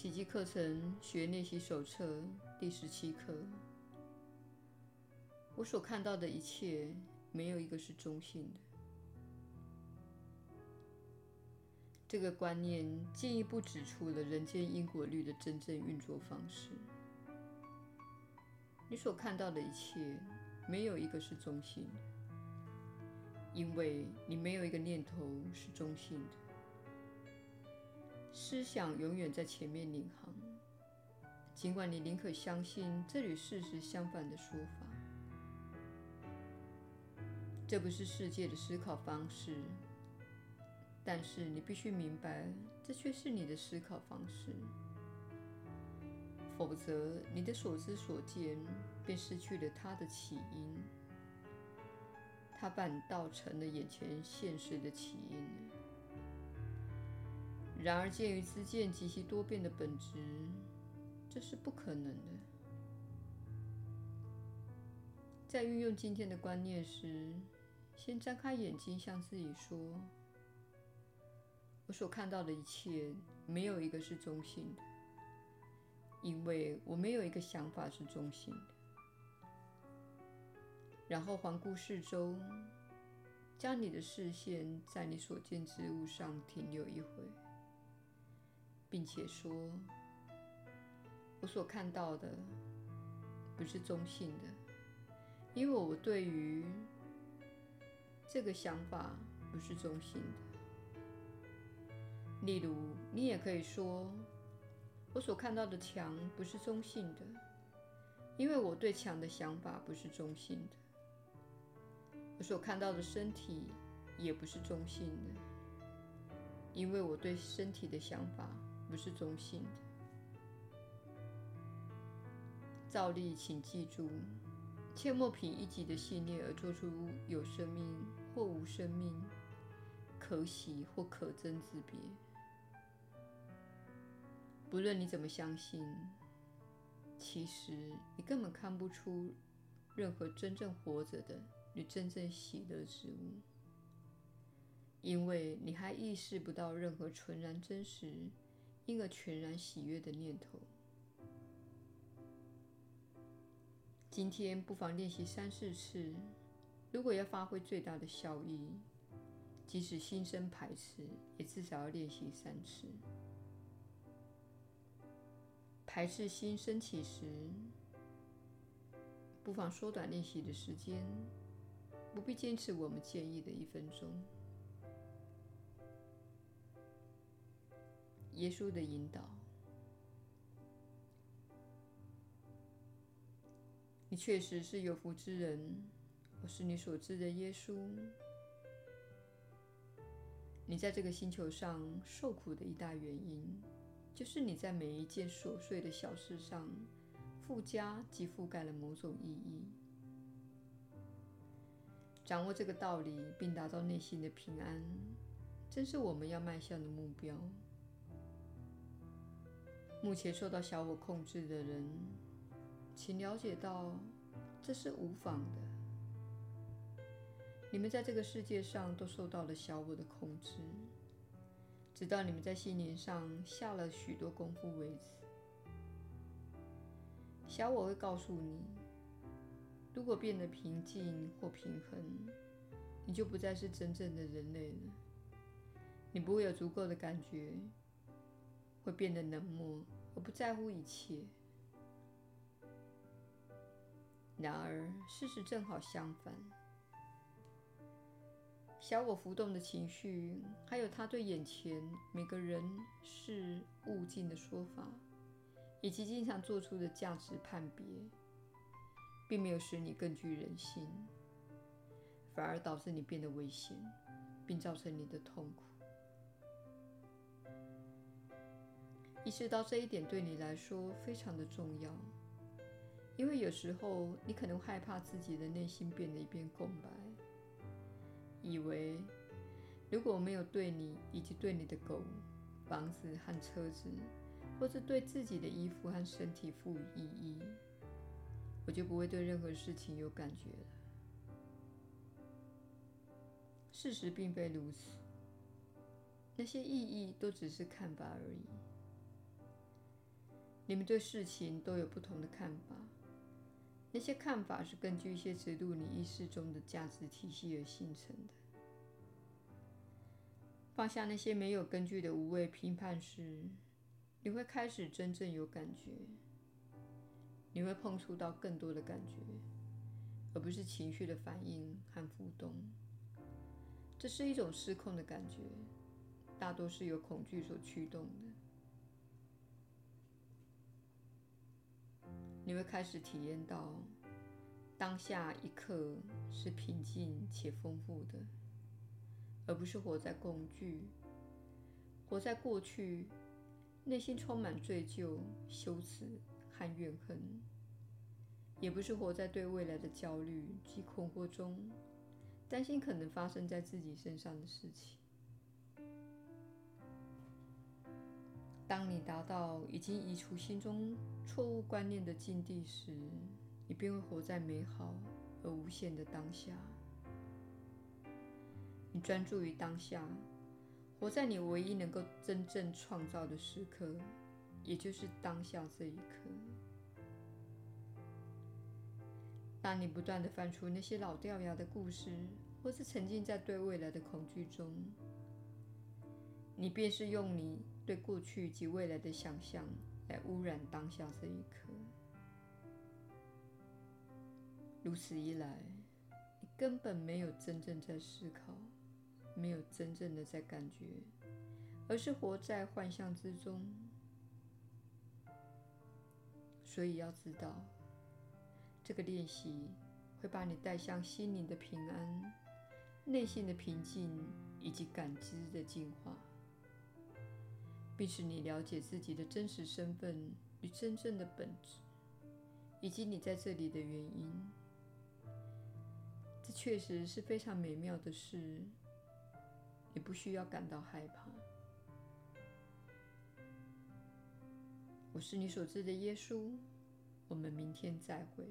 奇迹课程学练习手册第十七课。我所看到的一切，没有一个是中性的。这个观念进一步指出了人间因果律的真正运作方式。你所看到的一切，没有一个是中性的，因为你没有一个念头是中性的。思想永远在前面领航，尽管你宁可相信这与事实相反的说法。这不是世界的思考方式。但是你必须明白，这却是你的思考方式，否则你的所知所见便失去了它的起因，它反倒成了眼前现实的起因。然而，鉴于知见及其多变的本质，这是不可能的。在运用今天的观念时，先张开眼睛，向自己说。我所看到的一切，没有一个是中性的，因为我没有一个想法是中性的。然后环顾四周，将你的视线在你所见之物上停留一会，并且说：“我所看到的不是中性的，因为我对于这个想法不是中性的。”例如，你也可以说：“我所看到的墙不是中性的，因为我对墙的想法不是中性的。我所看到的身体也不是中性的，因为我对身体的想法不是中性的。”照例，请记住，切莫凭一己的信念而做出有生命或无生命、可喜或可憎之别。不论你怎么相信，其实你根本看不出任何真正活着的与真正喜乐之物，因为你还意识不到任何纯然真实，因而全然喜悦的念头。今天不妨练习三四次，如果要发挥最大的效益，即使心生排斥，也至少要练习三次。排斥心升起时，不妨缩短练习的时间，不必坚持我们建议的一分钟。耶稣的引导，你确实是有福之人，我是你所知的耶稣。你在这个星球上受苦的一大原因。就是你在每一件琐碎的小事上附加及覆盖了某种意义。掌握这个道理，并达到内心的平安，正是我们要迈向的目标。目前受到小我控制的人，请了解到这是无妨的。你们在这个世界上都受到了小我的控制。直到你们在心灵上下了许多功夫为止，小我会告诉你：如果变得平静或平衡，你就不再是真正的人类了。你不会有足够的感觉，会变得冷漠而不在乎一切。然而，事实正好相反。小我浮动的情绪，还有他对眼前每个人事物境的说法，以及经常做出的价值判别，并没有使你更具人性，反而导致你变得危险，并造成你的痛苦。意识到这一点对你来说非常的重要，因为有时候你可能害怕自己的内心变得一片空白。以为如果我没有对你以及对你的狗、房子和车子，或是对自己的衣服和身体赋予意义，我就不会对任何事情有感觉了。事实并非如此，那些意义都只是看法而已。你们对事情都有不同的看法，那些看法是根据一些植入你意识中的价值体系而形成的。放下那些没有根据的无谓评判时，你会开始真正有感觉。你会碰触到更多的感觉，而不是情绪的反应和浮动。这是一种失控的感觉，大多是由恐惧所驱动的。你会开始体验到，当下一刻是平静且丰富的，而不是活在恐惧、活在过去，内心充满罪疚、羞耻和怨恨，也不是活在对未来的焦虑及困惑中。担心可能发生在自己身上的事情。当你达到已经移除心中错误观念的境地时，你便会活在美好而无限的当下。你专注于当下，活在你唯一能够真正创造的时刻，也就是当下这一刻。当你不断地翻出那些老掉牙的故事，或是沉浸在对未来的恐惧中，你便是用你对过去及未来的想象来污染当下这一刻。如此一来，你根本没有真正在思考，没有真正的在感觉，而是活在幻象之中。所以要知道。这个练习会把你带向心灵的平安、内心的平静以及感知的净化，必使你了解自己的真实身份与真正的本质，以及你在这里的原因。这确实是非常美妙的事，你不需要感到害怕。我是你所知的耶稣，我们明天再会。